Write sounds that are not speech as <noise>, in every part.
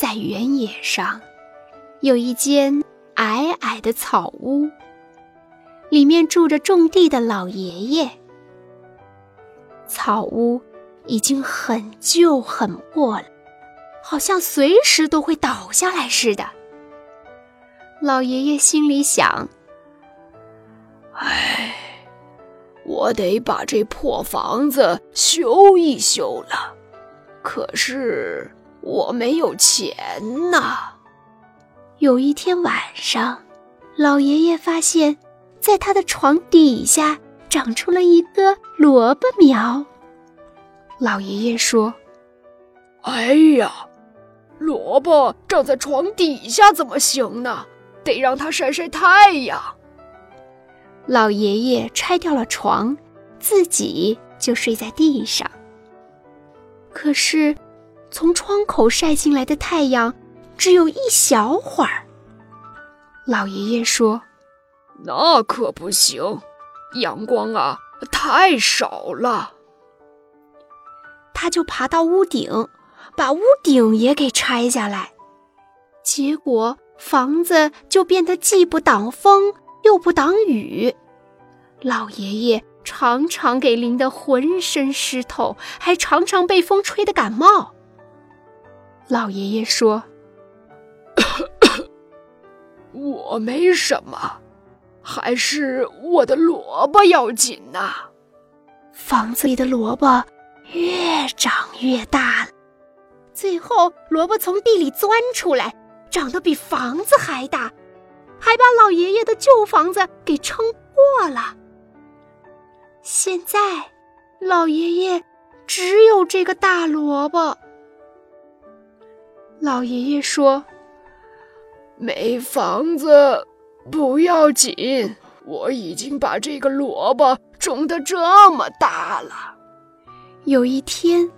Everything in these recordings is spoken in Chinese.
在原野上，有一间矮矮的草屋，里面住着种地的老爷爷。草屋已经很旧很破了，好像随时都会倒下来似的。老爷爷心里想：“唉，我得把这破房子修一修了。可是我没有钱呐。”有一天晚上，老爷爷发现，在他的床底下。长出了一个萝卜苗。老爷爷说：“哎呀，萝卜长在床底下怎么行呢？得让它晒晒太阳。”老爷爷拆掉了床，自己就睡在地上。可是，从窗口晒进来的太阳只有一小会儿。老爷爷说：“那可不行。”阳光啊，太少了。他就爬到屋顶，把屋顶也给拆下来，结果房子就变得既不挡风又不挡雨。老爷爷常常给淋得浑身湿透，还常常被风吹得感冒。老爷爷说：“ <coughs> 我没什么。”还是我的萝卜要紧呐！房子里的萝卜越长越大了，最后萝卜从地里钻出来，长得比房子还大，还把老爷爷的旧房子给撑破了。现在，老爷爷只有这个大萝卜。老爷爷说：“没房子。”不要紧，我已经把这个萝卜种得这么大了。有一天，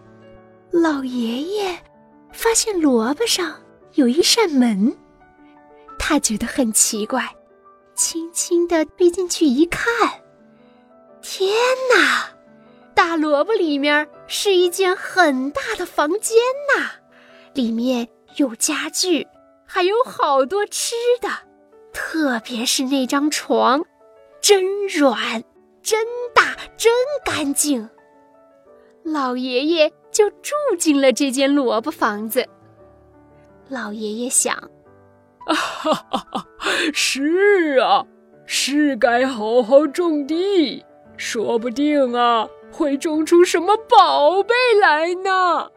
老爷爷发现萝卜上有一扇门，他觉得很奇怪，轻轻地推进去一看，天哪！大萝卜里面是一间很大的房间呐，里面有家具，还有好多吃的。特别是那张床，真软，真大，真干净。老爷爷就住进了这间萝卜房子。老爷爷想：“啊，<laughs> 是啊，是该好好种地，说不定啊，会种出什么宝贝来呢。”